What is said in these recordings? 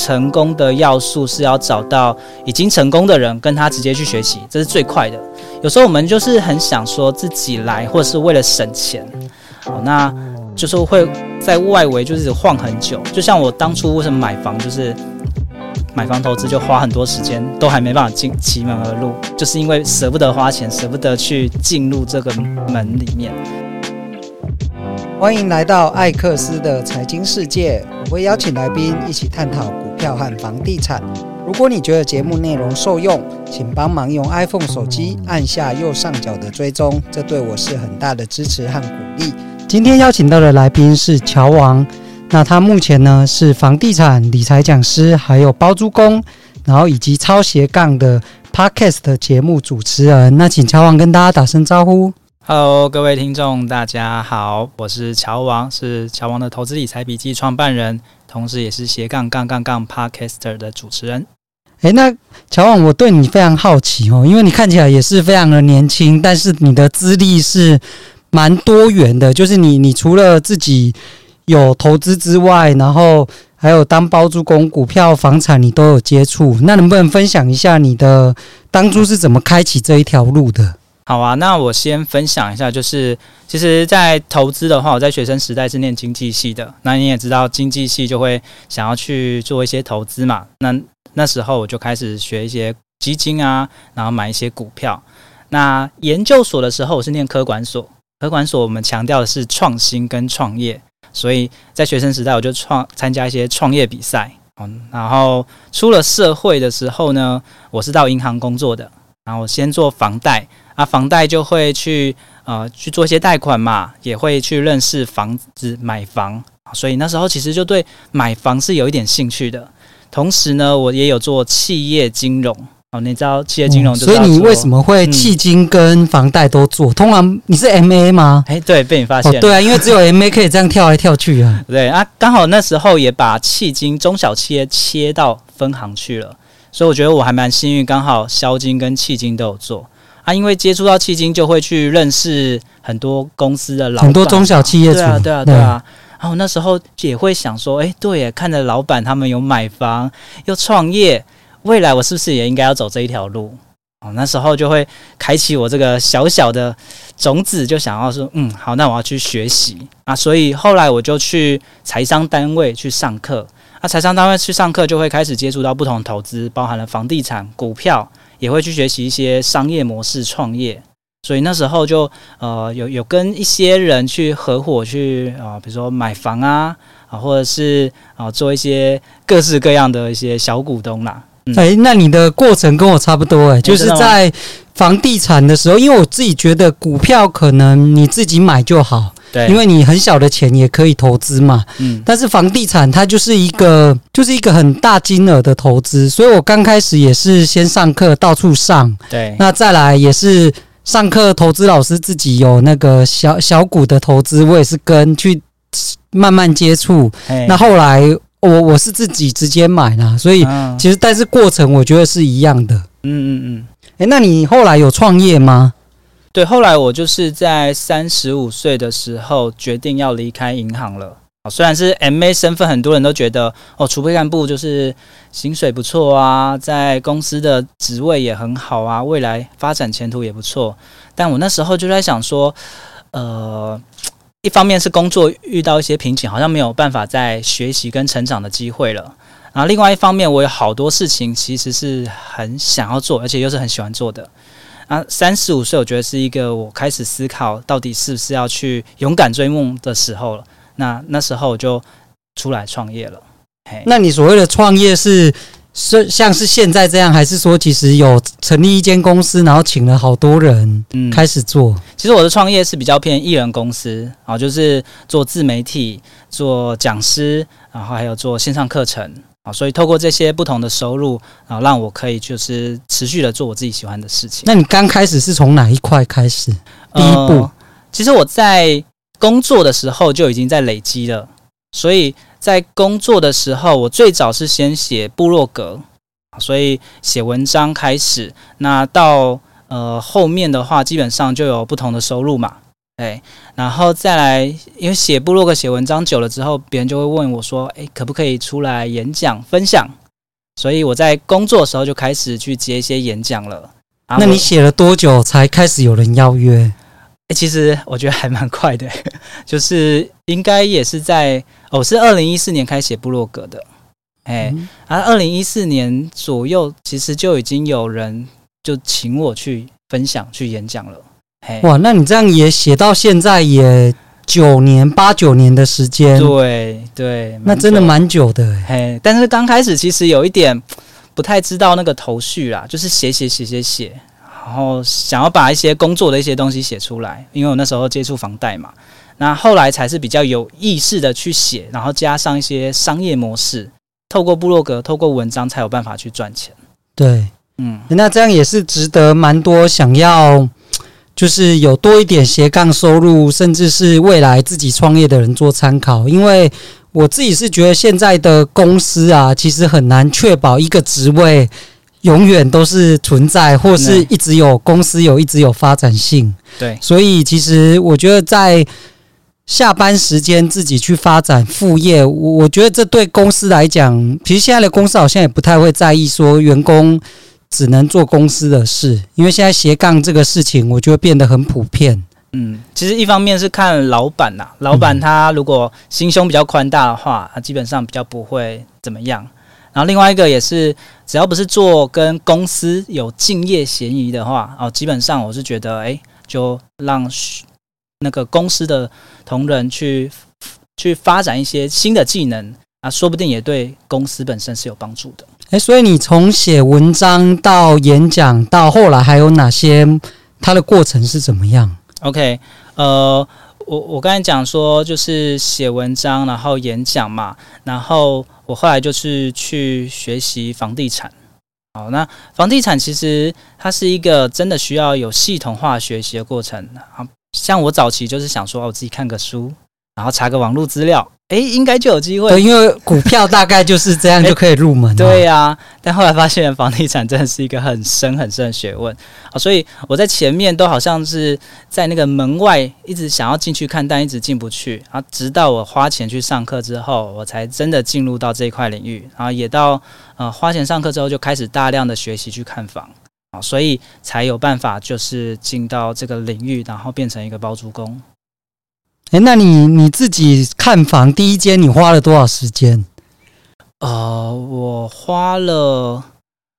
成功的要素是要找到已经成功的人，跟他直接去学习，这是最快的。有时候我们就是很想说自己来，或者是为了省钱，好，那就是会在外围就是晃很久。就像我当初为什么买房，就是买房投资就花很多时间，都还没办法进其门而入，就是因为舍不得花钱，舍不得去进入这个门里面。欢迎来到艾克斯的财经世界，我会邀请来宾一起探讨股票和房地产。如果你觉得节目内容受用，请帮忙用 iPhone 手机按下右上角的追踪，这对我是很大的支持和鼓励。今天邀请到的来宾是乔王，那他目前呢是房地产理财讲师，还有包租公，然后以及超斜杠的 Podcast 节目主持人。那请乔王跟大家打声招呼。Hello，各位听众，大家好，我是乔王，是乔王的投资理财笔记创办人，同时也是斜杠杠杠杠 Podcaster 的主持人。诶，那乔王，我对你非常好奇哦，因为你看起来也是非常的年轻，但是你的资历是蛮多元的，就是你，你除了自己有投资之外，然后还有当包租公、股票、房产，你都有接触。那能不能分享一下你的当初是怎么开启这一条路的？好啊，那我先分享一下，就是其实，在投资的话，我在学生时代是念经济系的。那你也知道，经济系就会想要去做一些投资嘛。那那时候我就开始学一些基金啊，然后买一些股票。那研究所的时候，我是念科管所，科管所我们强调的是创新跟创业，所以在学生时代我就创参加一些创业比赛。嗯，然后出了社会的时候呢，我是到银行工作的，然后先做房贷。那房贷就会去呃去做一些贷款嘛，也会去认识房子买房，所以那时候其实就对买房是有一点兴趣的。同时呢，我也有做企业金融哦，你知道企业金融就、嗯，所以你为什么会迄金跟房贷都做？嗯、通常你是 MA 吗？诶，对，被你发现、哦。对啊，因为只有 MA 可以这样跳来跳去啊。对啊，刚好那时候也把迄金中小企业切到分行去了，所以我觉得我还蛮幸运，刚好销金跟迄金都有做。啊，因为接触到企金，就会去认识很多公司的老板，很多中小企业主。对啊，对啊，对啊。然后那时候也会想说，哎，对耶，看着老板他们有买房又创业，未来我是不是也应该要走这一条路？哦，那时候就会开启我这个小小的种子，就想要说，嗯，好，那我要去学习啊。所以后来我就去财商单位去上课。啊，财商单位去上课，就会开始接触到不同投资，包含了房地产、股票。也会去学习一些商业模式创业，所以那时候就呃有有跟一些人去合伙去啊、呃，比如说买房啊啊，或者是啊、呃、做一些各式各样的一些小股东啦。哎、嗯，那你的过程跟我差不多哎、欸，就是在房地产的时候，因为我自己觉得股票可能你自己买就好。对，因为你很小的钱也可以投资嘛，嗯，但是房地产它就是一个就是一个很大金额的投资，所以我刚开始也是先上课到处上，对，那再来也是上课，投资老师自己有那个小小股的投资，我也是跟去慢慢接触，那后来我我是自己直接买啦，所以其实但是过程我觉得是一样的，嗯嗯嗯，诶，那你后来有创业吗？对，后来我就是在三十五岁的时候决定要离开银行了。虽然是 MA 身份，很多人都觉得哦，储备干部就是薪水不错啊，在公司的职位也很好啊，未来发展前途也不错。但我那时候就在想说，呃，一方面是工作遇到一些瓶颈，好像没有办法再学习跟成长的机会了。然后另外一方面，我有好多事情其实是很想要做，而且又是很喜欢做的。啊，三十五岁，我觉得是一个我开始思考到底是不是要去勇敢追梦的时候了。那那时候我就出来创业了。嘿，那你所谓的创业是是像是现在这样，还是说其实有成立一间公司，然后请了好多人开始做？嗯，其实我的创业是比较偏艺人公司啊，就是做自媒体、做讲师，然后还有做线上课程。啊，所以透过这些不同的收入啊，让我可以就是持续的做我自己喜欢的事情。那你刚开始是从哪一块开始？第一步，呃，其实我在工作的时候就已经在累积了。所以在工作的时候，我最早是先写部落格，所以写文章开始。那到呃后面的话，基本上就有不同的收入嘛。对，然后再来，因为写部落格、写文章久了之后，别人就会问我说：“哎，可不可以出来演讲分享？”所以我在工作的时候就开始去接一些演讲了。那你写了多久才开始有人邀约？哎，其实我觉得还蛮快的，就是应该也是在哦，是二零一四年开始写部落格的。哎，而二零一四年左右，其实就已经有人就请我去分享、去演讲了。哇，那你这样也写到现在也九年八九年的时间，对对，那真的蛮久的。嘿，但是刚开始其实有一点不太知道那个头绪啦，就是写写写写写，然后想要把一些工作的一些东西写出来，因为我那时候接触房贷嘛，那后来才是比较有意识的去写，然后加上一些商业模式，透过部落格、透过文章才有办法去赚钱。对，嗯，那这样也是值得蛮多想要。就是有多一点斜杠收入，甚至是未来自己创业的人做参考。因为我自己是觉得现在的公司啊，其实很难确保一个职位永远都是存在，或是一直有公司有一直有发展性。对，所以其实我觉得在下班时间自己去发展副业，我我觉得这对公司来讲，其实现在的公司好像也不太会在意说员工。只能做公司的事，因为现在斜杠这个事情，我觉得变得很普遍。嗯，其实一方面是看老板呐，老板他如果心胸比较宽大的话，他基本上比较不会怎么样。然后另外一个也是，只要不是做跟公司有敬业嫌疑的话，哦，基本上我是觉得，哎，就让那个公司的同仁去去发展一些新的技能啊，说不定也对公司本身是有帮助的。诶，所以你从写文章到演讲，到后来还有哪些？它的过程是怎么样？OK，呃，我我刚才讲说就是写文章，然后演讲嘛，然后我后来就是去学习房地产。好，那房地产其实它是一个真的需要有系统化学习的过程啊。像我早期就是想说，我自己看个书，然后查个网络资料。诶，应该就有机会。对，因为股票大概就是这样就可以入门。对呀、啊，但后来发现房地产真的是一个很深很深的学问啊，所以我在前面都好像是在那个门外一直想要进去看，但一直进不去啊。直到我花钱去上课之后，我才真的进入到这一块领域。然后也到呃花钱上课之后，就开始大量的学习去看房啊，所以才有办法就是进到这个领域，然后变成一个包租公。哎，那你你自己看房第一间，你花了多少时间？呃，我花了，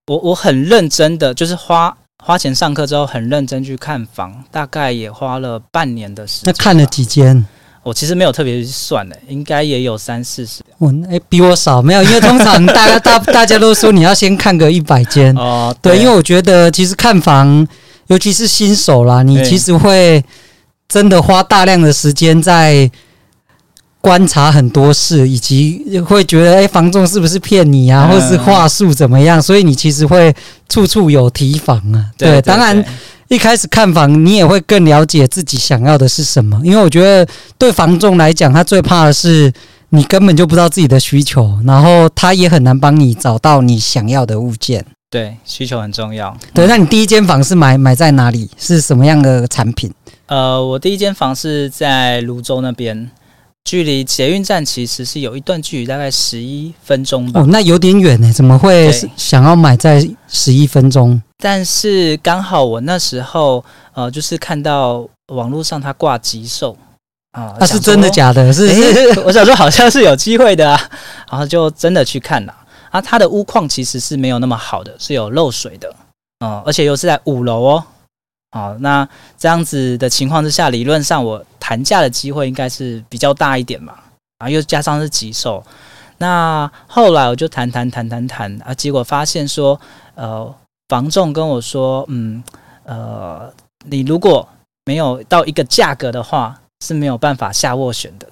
我我很认真的，就是花花钱上课之后，很认真去看房，大概也花了半年的时间。那看了几间？我其实没有特别去算的，应该也有三四十。我哎，比我少，没有，因为通常大家大大家都说你要先看个一百间哦。对，因为我觉得其实看房，尤其是新手啦，你其实会。真的花大量的时间在观察很多事，以及会觉得，哎，房仲是不是骗你啊，或者是话术怎么样？所以你其实会处处有提防啊。对，对，当然一开始看房，你也会更了解自己想要的是什么。因为我觉得，对房仲来讲，他最怕的是你根本就不知道自己的需求，然后他也很难帮你找到你想要的物件。对，需求很重要。对，那你第一间房是买买在哪里？是什么样的产品？呃，我第一间房是在泸州那边，距离捷运站其实是有一段距离，大概十一分钟吧。哦，那有点远呢，怎么会想要买在十一分钟？但是刚好我那时候呃，就是看到网络上它挂急售啊，那、啊、是真的假的？是，是，我想说好像是有机会的啊，然后就真的去看了啊。它的屋况其实是没有那么好的，是有漏水的，嗯、呃，而且又是在五楼哦。好，那这样子的情况之下，理论上我谈价的机会应该是比较大一点嘛。啊，又加上是急售，那后来我就谈谈谈谈谈啊，结果发现说，呃，房仲跟我说，嗯，呃，你如果没有到一个价格的话，是没有办法下斡旋的。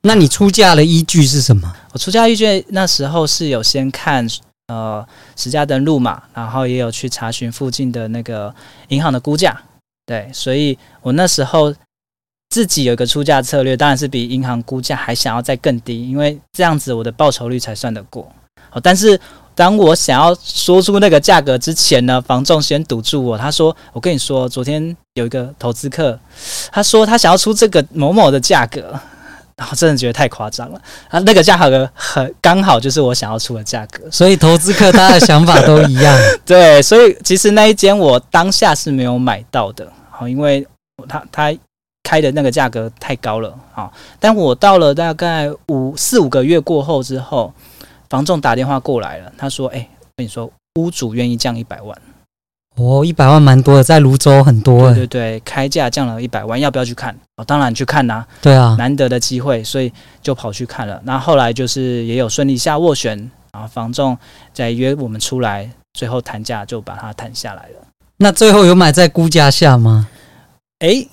那你出价的依据是什么？我出价依据那时候是有先看。呃，实价登录嘛，然后也有去查询附近的那个银行的估价，对，所以我那时候自己有一个出价策略，当然是比银行估价还想要再更低，因为这样子我的报酬率才算得过。好，但是当我想要说出那个价格之前呢，房仲先堵住我。他说：“我跟你说，昨天有一个投资客，他说他想要出这个某某的价格，然后真的觉得太夸张了。啊，那个价格很刚好就是我想要出的价格，所以投资客他的想法都一样。对，所以其实那一间我当下是没有买到的，好，因为他他开的那个价格太高了，好，但我到了大概五四五个月过后之后。”房仲打电话过来了，他说：“哎、欸，跟你说，屋主愿意降一百万。哦，一百万蛮多的，在泸州很多。对对对，开价降了一百万，要不要去看？哦，当然去看啦、啊。对啊，难得的机会，所以就跑去看了。那后来就是也有顺利下斡旋，然后房仲再约我们出来，最后谈价就把它谈下来了。那最后有买在估价下吗？哎、欸，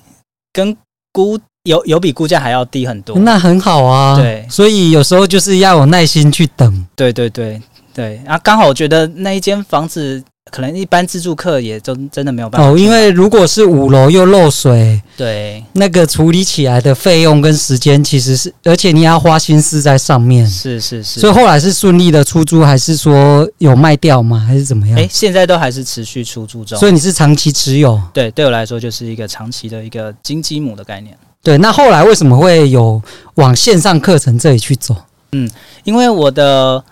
跟估。”有有比估价还要低很多，那很好啊。对，所以有时候就是要有耐心去等。对对对对，啊，刚好我觉得那一间房子可能一般自助客也真真的没有办法哦，因为如果是五楼又漏水，对，那个处理起来的费用跟时间其实是，而且你要花心思在上面。是是是。所以后来是顺利的出租，还是说有卖掉吗？还是怎么样？哎，现在都还是持续出租中。所以你是长期持有？对，对我来说就是一个长期的一个金鸡母的概念。对，那后来为什么会有往线上课程这里去走？嗯，因为我的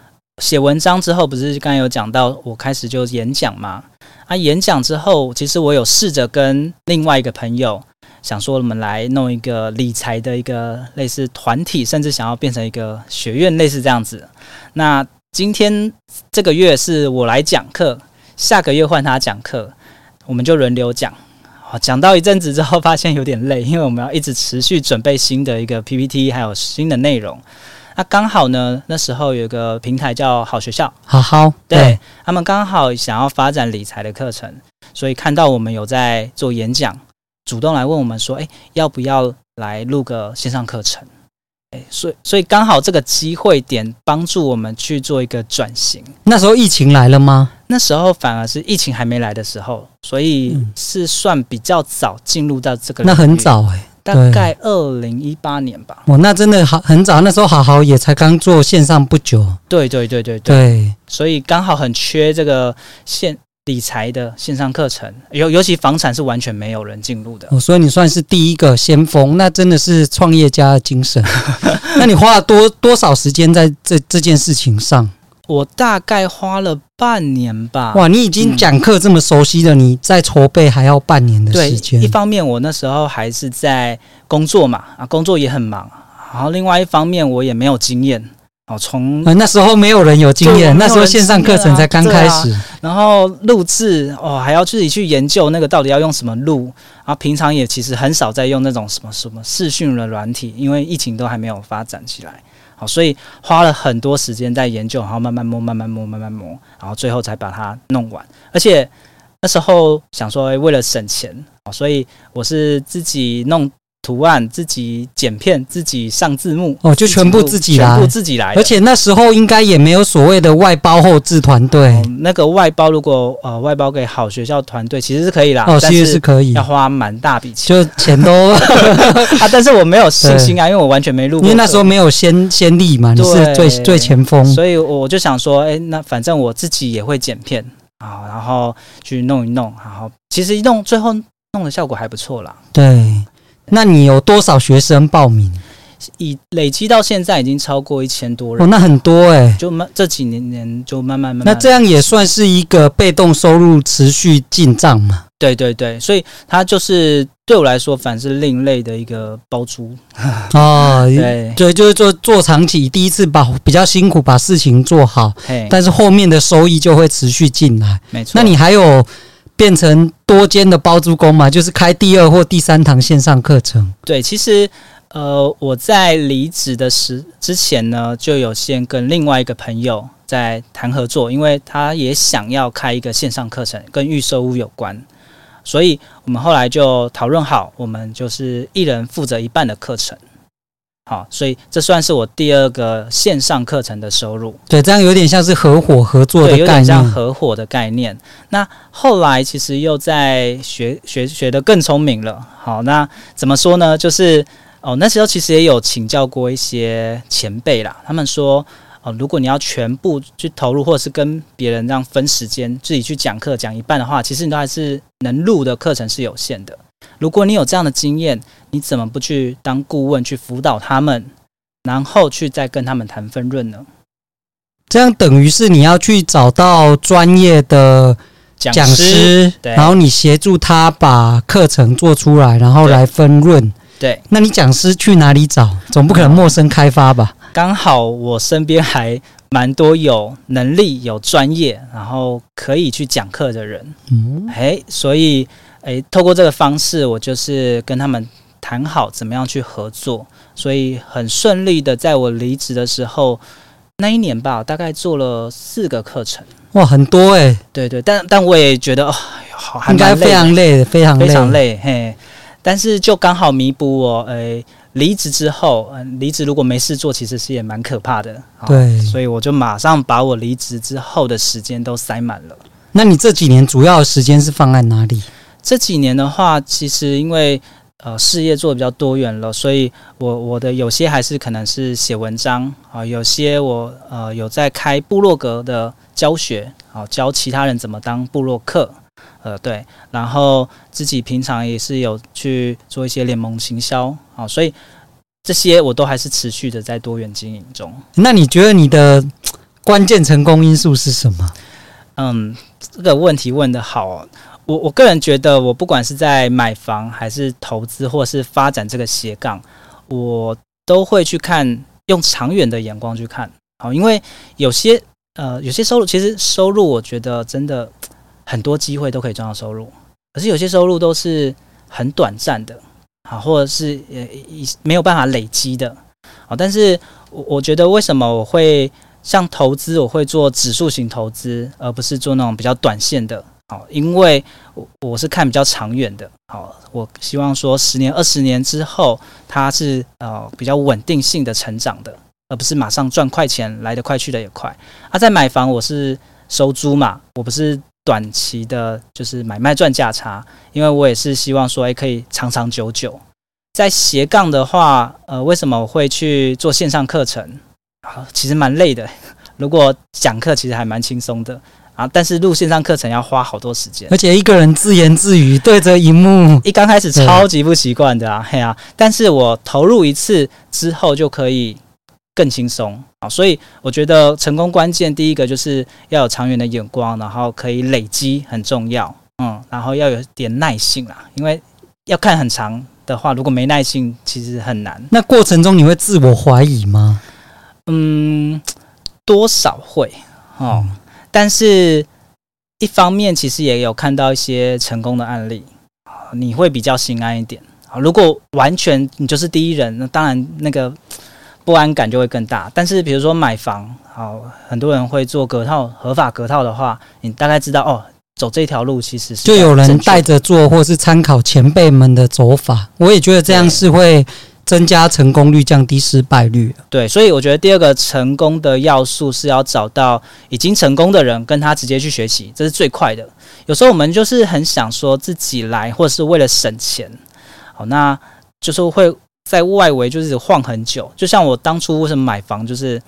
写文章之后，不是刚才有讲到，我开始就演讲嘛。啊，演讲之后，其实我有试着跟另外一个朋友，想说我们来弄一个理财的一个类似团体，甚至想要变成一个学院，类似这样子。那今天这个月是我来讲课，下个月换他讲课，我们就轮流讲。讲到一阵子之后，发现有点累，因为我们要一直持续准备新的一个 PPT，还有新的内容。那刚好呢，那时候有一个平台叫好学校，好好，对，对他们刚好想要发展理财的课程，所以看到我们有在做演讲，主动来问我们说：“诶，要不要来录个线上课程？”诶，所以所以刚好这个机会点帮助我们去做一个转型。那时候疫情来了吗？那时候反而是疫情还没来的时候，所以是算比较早进入到这个。那很早哎、欸，大概二零一八年吧。哦，那真的好很早，那时候好好也才刚做线上不久。对对对对对，对，所以刚好很缺这个线理财的线上课程，尤尤其房产是完全没有人进入的。哦，所以你算是第一个先锋，那真的是创业家的精神。那你花了多多少时间在这这件事情上？我大概花了半年吧。哇，你已经讲课这么熟悉了，嗯、你在筹备还要半年的时间。对，一方面我那时候还是在工作嘛，啊，工作也很忙。然后另外一方面我也没有经验，哦，从、呃、那时候没有人有经验，那时候线上课程才刚开始。啊、然后录制哦，还要自己去研究那个到底要用什么录。然后平常也其实很少在用那种什么什么视讯的软体，因为疫情都还没有发展起来。好，所以花了很多时间在研究，然后慢慢摸，慢慢摸，慢慢摸，然后最后才把它弄完。而且那时候想说，为了省钱，所以我是自己弄。图案自己剪片，自己上字幕哦，就全部自己来，全部自己来。而且那时候应该也没有所谓的外包后制团队。哦，那个外包如果呃外包给好学校团队，其实是可以啦。哦，其实是可以，要花蛮大笔钱，就钱都 啊。但是我没有信心啊，因为我完全没录，因为那时候没有先先例嘛，你是最最前锋，所以我就想说，哎、欸，那反正我自己也会剪片啊，然后去弄一弄，然后其实一弄最后弄的效果还不错啦。对。那你有多少学生报名？已累积到现在已经超过一千多人哦，那很多哎、欸，就慢这几年年就慢慢慢慢。那这样也算是一个被动收入持续进账嘛？对对对，所以它就是对我来说，反是另类的一个包租 哦。对对，就是做做长期，第一次把比较辛苦把事情做好，但是后面的收益就会持续进来。没错，那你还有？变成多间的包租公嘛，就是开第二或第三堂线上课程。对，其实呃，我在离职的时之前呢，就有先跟另外一个朋友在谈合作，因为他也想要开一个线上课程，跟预售屋有关，所以我们后来就讨论好，我们就是一人负责一半的课程。好，所以这算是我第二个线上课程的收入。对，这样有点像是合伙合作的概念，有点像合伙的概念。那后来其实又在学学学得更聪明了。好，那怎么说呢？就是哦，那时候其实也有请教过一些前辈啦。他们说哦，如果你要全部去投入，或者是跟别人这样分时间自己去讲课讲一半的话，其实你都还是能录的课程是有限的。如果你有这样的经验，你怎么不去当顾问去辅导他们，然后去再跟他们谈分润呢？这样等于是你要去找到专业的讲师，然后你协助他把课程做出来，然后来分润。对，那你讲师去哪里找？总不可能陌生开发吧？刚好我身边还蛮多有能力、有专业，然后可以去讲课的人。嗯，哎，所以哎，透过这个方式，我就是跟他们谈好怎么样去合作，所以很顺利的，在我离职的时候那一年吧，大概做了四个课程。哇，很多哎、欸！对对，但但我也觉得哦，好，应该非常累，非常累，非常累，嘿。但是就刚好弥补我，诶，离职之后，嗯，离职如果没事做，其实是也蛮可怕的。对，所以我就马上把我离职之后的时间都塞满了。那你这几年主要的时间是放在哪里？这几年的话，其实因为呃事业做的比较多元了，所以我我的有些还是可能是写文章啊，有些我呃有在开部落格的教学，啊，教其他人怎么当部落客。呃，对，然后自己平常也是有去做一些联盟行销啊，所以这些我都还是持续的在多元经营中。那你觉得你的关键成功因素是什么？嗯，这个问题问得好哦。我我个人觉得，我不管是在买房还是投资，或是发展这个斜杠，我都会去看，用长远的眼光去看。好，因为有些呃，有些收入，其实收入，我觉得真的。很多机会都可以赚到收入，可是有些收入都是很短暂的，啊，或者是呃没有办法累积的，啊，但是我我觉得为什么我会像投资，我会做指数型投资，而不是做那种比较短线的，好，因为我我是看比较长远的，好，我希望说十年、二十年之后，它是呃比较稳定性的成长的，而不是马上赚快钱来得快去得也快。啊，在买房我是收租嘛，我不是。短期的，就是买卖赚价差，因为我也是希望说，哎，可以长长久久。在斜杠的话，呃，为什么我会去做线上课程？啊，其实蛮累的。如果讲课其实还蛮轻松的啊，但是录线上课程要花好多时间，而且一个人自言自语对着荧幕，一刚开始超级不习惯的啊，嘿啊，但是我投入一次之后就可以。更轻松啊，所以我觉得成功关键第一个就是要有长远的眼光，然后可以累积很重要，嗯，然后要有点耐性啦，因为要看很长的话，如果没耐性，其实很难。那过程中你会自我怀疑吗？嗯，多少会哦，嗯，但是一方面其实也有看到一些成功的案例，你会比较心安一点啊。如果完全你就是第一人，那当然那个。不安感就会更大。但是，比如说买房，好，很多人会做隔套，合法隔套的话，你大概知道哦，走这条路其实是就有人带着做，或是参考前辈们的走法。我也觉得这样是会增加成功率，降低失败率。对，所以我觉得第二个成功的要素是要找到已经成功的人，跟他直接去学习，这是最快的。有时候我们就是很想说自己来，或者是为了省钱，好，那就是会。在外围就是晃很久，就像我当初为什么买房，就是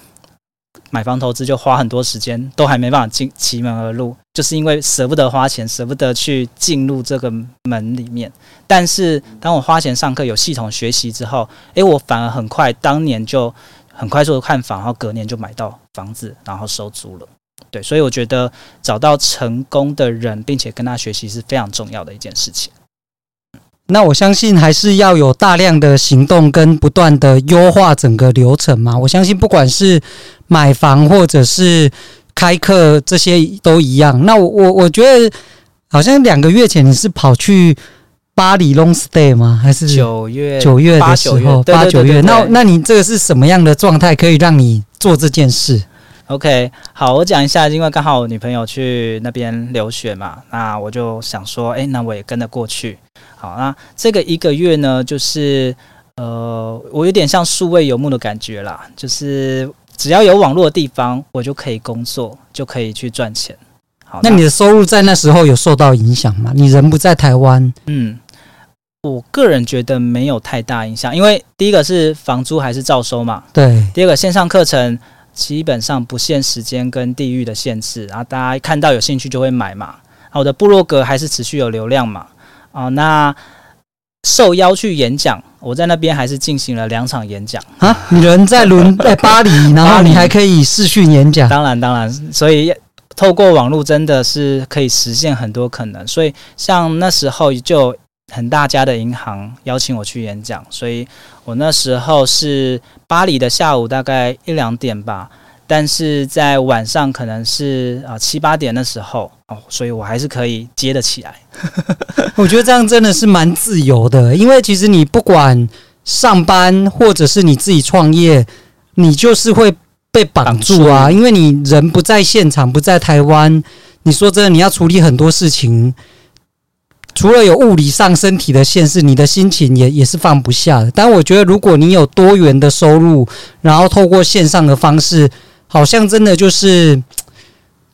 买房投资就花很多时间，都还没办法进其门而入，就是因为舍不得花钱，舍不得去进入这个门里面。但是当我花钱上课，有系统学习之后，诶，我反而很快，当年就很快速的看房，然后隔年就买到房子，然后收租了。对，所以我觉得找到成功的人，并且跟他学习是非常重要的一件事情。那我相信还是要有大量的行动跟不断的优化整个流程嘛。我相信不管是买房或者是开课，这些都一样。那我我我觉得好像两个月前你是跑去巴黎 long stay 吗？还是九月九月的时候八九月？那那你这个是什么样的状态可以让你做这件事？OK，好，我讲一下，因为刚好我女朋友去那边留学嘛，那我就想说，哎，那我也跟着过去。好，那这个一个月呢，就是呃，我有点像数位游牧的感觉啦，就是只要有网络的地方，我就可以工作，就可以去赚钱。好，那你的收入在那时候有受到影响吗？你人不在台湾？嗯，我个人觉得没有太大影响，因为第一个是房租还是照收嘛，对，第二个线上课程。基本上不限时间跟地域的限制，然后大家看到有兴趣就会买嘛。我的部落格还是持续有流量嘛。啊，那受邀去演讲，我在那边还是进行了两场演讲啊。你人在伦在 巴黎，然后你还可以视讯演讲。当然当然，所以透过网络真的是可以实现很多可能。所以像那时候就。很大家的银行邀请我去演讲，所以我那时候是巴黎的下午大概一两点吧，但是在晚上可能是啊七八点的时候哦，所以我还是可以接得起来。我觉得这样真的是蛮自由的，因为其实你不管上班或者是你自己创业，你就是会被绑住啊，因为你人不在现场，不在台湾，你说真的，你要处理很多事情。除了有物理上身体的限制，你的心情也也是放不下的。但我觉得，如果你有多元的收入，然后透过线上的方式，好像真的就是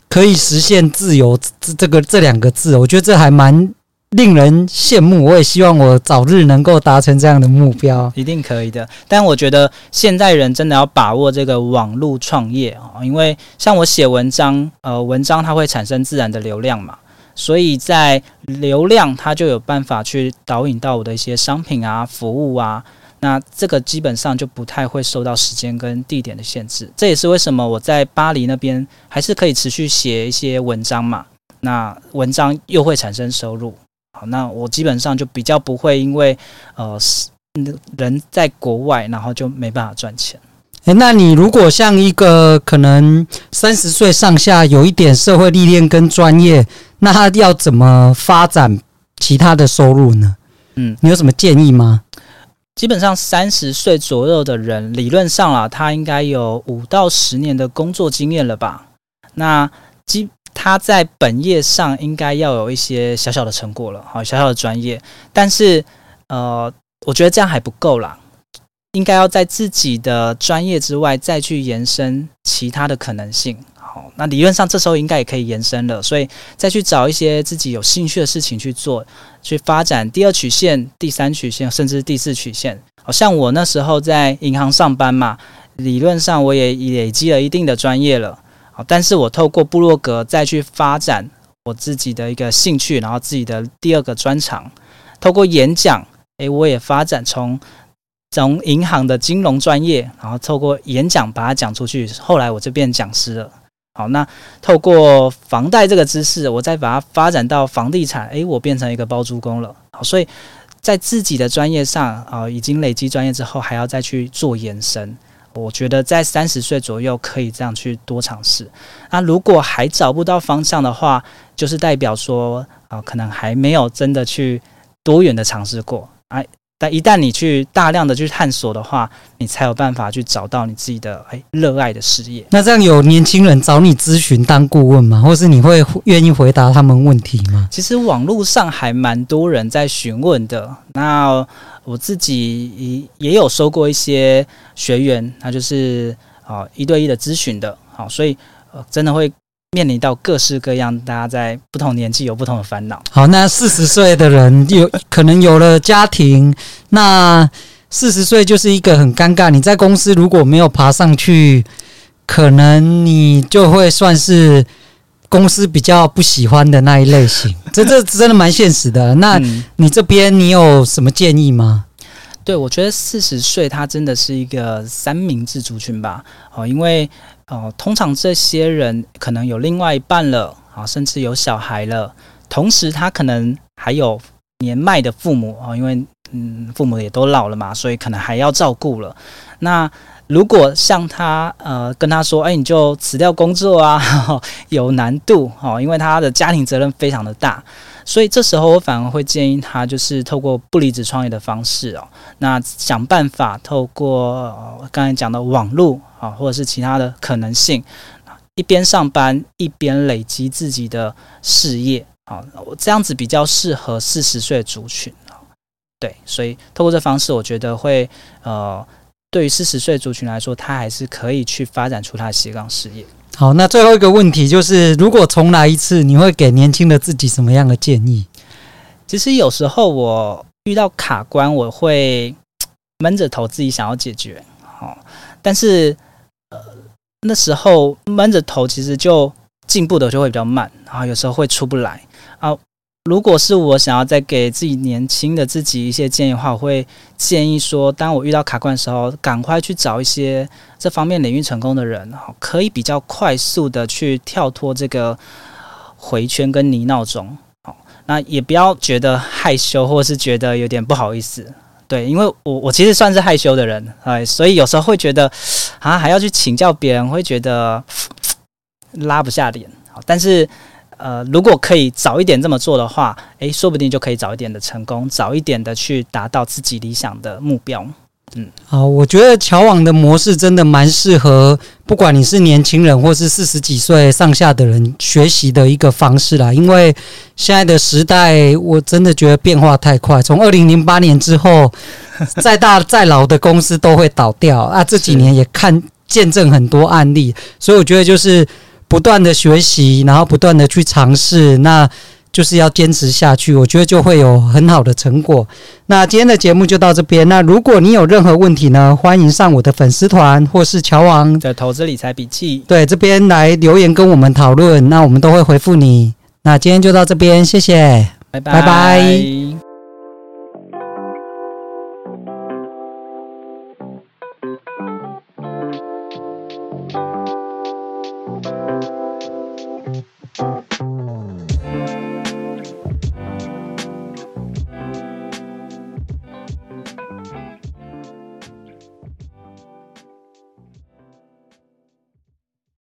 可以实现自由。这这个这两个字，我觉得这还蛮令人羡慕。我也希望我早日能够达成这样的目标，一定可以的。但我觉得现在人真的要把握这个网络创业啊，因为像我写文章，呃，文章它会产生自然的流量嘛。所以在流量，它就有办法去导引到我的一些商品啊、服务啊，那这个基本上就不太会受到时间跟地点的限制。这也是为什么我在巴黎那边还是可以持续写一些文章嘛。那文章又会产生收入，好，那我基本上就比较不会因为呃人在国外，然后就没办法赚钱。诶，那你如果像一个可能三十岁上下，有一点社会历练跟专业。那他要怎么发展其他的收入呢？嗯，你有什么建议吗？基本上三十岁左右的人，理论上啊，他应该有五到十年的工作经验了吧？那基他在本业上应该要有一些小小的成果了，好，小小的专业。但是呃，我觉得这样还不够啦，应该要在自己的专业之外再去延伸其他的可能性。好，那理论上这时候应该也可以延伸了，所以再去找一些自己有兴趣的事情去做，去发展第二曲线、第三曲线，甚至第四曲线。好像我那时候在银行上班嘛，理论上我也累积了一定的专业了。好，但是我透过部落格再去发展我自己的一个兴趣，然后自己的第二个专长，透过演讲，诶，我也发展从从银行的金融专业，然后透过演讲把它讲出去，后来我就变讲师了。好，那透过房贷这个知识，我再把它发展到房地产，诶，我变成一个包租公了。好，所以在自己的专业上啊，已经累积专业之后，还要再去做延伸。我觉得在三十岁左右可以这样去多尝试。那如果还找不到方向的话，就是代表说啊，可能还没有真的去多元的尝试过。哎。但一旦你去大量的去探索的话，你才有办法去找到你自己的哎热爱的事业。那这样有年轻人找你咨询当顾问吗？或是你会愿意回答他们问题吗？其实网络上还蛮多人在询问的。那我自己也也有收过一些学员，那就是啊一对一的咨询的。好，所以呃真的会。面临到各式各样，大家在不同年纪有不同的烦恼。好，那四十岁的人有可能有了家庭，那四十岁就是一个很尴尬。你在公司如果没有爬上去，可能你就会算是公司比较不喜欢的那一类型。这这真的蛮现实的。那你这边你有什么建议吗？对，我觉得四十岁他真的是一个三明治族群吧。哦，因为哦，通常这些人可能有另外一半了啊，甚至有小孩了，同时他可能还有年迈的父母啊，因为嗯，父母也都老了嘛，所以可能还要照顾了。那如果像他呃跟他说，哎，你就辞掉工作啊，有难度哦，因为他的家庭责任非常的大。所以这时候我反而会建议他，就是透过不离职创业的方式哦，那想办法透过刚才讲的网络啊，或者是其他的可能性，一边上班一边累积自己的事业啊，这样子比较适合四十岁的族群啊。对，所以透过这方式，我觉得会呃，对于四十岁族群来说，他还是可以去发展出他的斜杠事业。好，那最后一个问题就是，如果重来一次，你会给年轻的自己什么样的建议？其实有时候我遇到卡关，我会闷着头自己想要解决。好，但是呃，那时候闷着头，其实就进步的就会比较慢，然后有时候会出不来啊。如果是我想要再给自己年轻的自己一些建议的话，我会建议说，当我遇到卡关的时候，赶快去找一些这方面领域成功的人，可以比较快速的去跳脱这个回圈跟泥淖中。好，那也不要觉得害羞，或是觉得有点不好意思。对，因为我我其实算是害羞的人，哎，所以有时候会觉得啊，还要去请教别人，会觉得拉不下脸。好，但是。呃，如果可以早一点这么做的话，诶，说不定就可以早一点的成功，早一点的去达到自己理想的目标。嗯，好，我觉得乔网的模式真的蛮适合，不管你是年轻人或是四十几岁上下的人学习的一个方式啦。因为现在的时代，我真的觉得变化太快。从二零零八年之后，再大 再老的公司都会倒掉啊。这几年也看见证很多案例，所以我觉得就是。不断的学习，然后不断的去尝试，那就是要坚持下去。我觉得就会有很好的成果。那今天的节目就到这边。那如果你有任何问题呢，欢迎上我的粉丝团或是乔王的投资理财笔记，对，这边来留言跟我们讨论，那我们都会回复你。那今天就到这边，谢谢，拜拜。拜拜。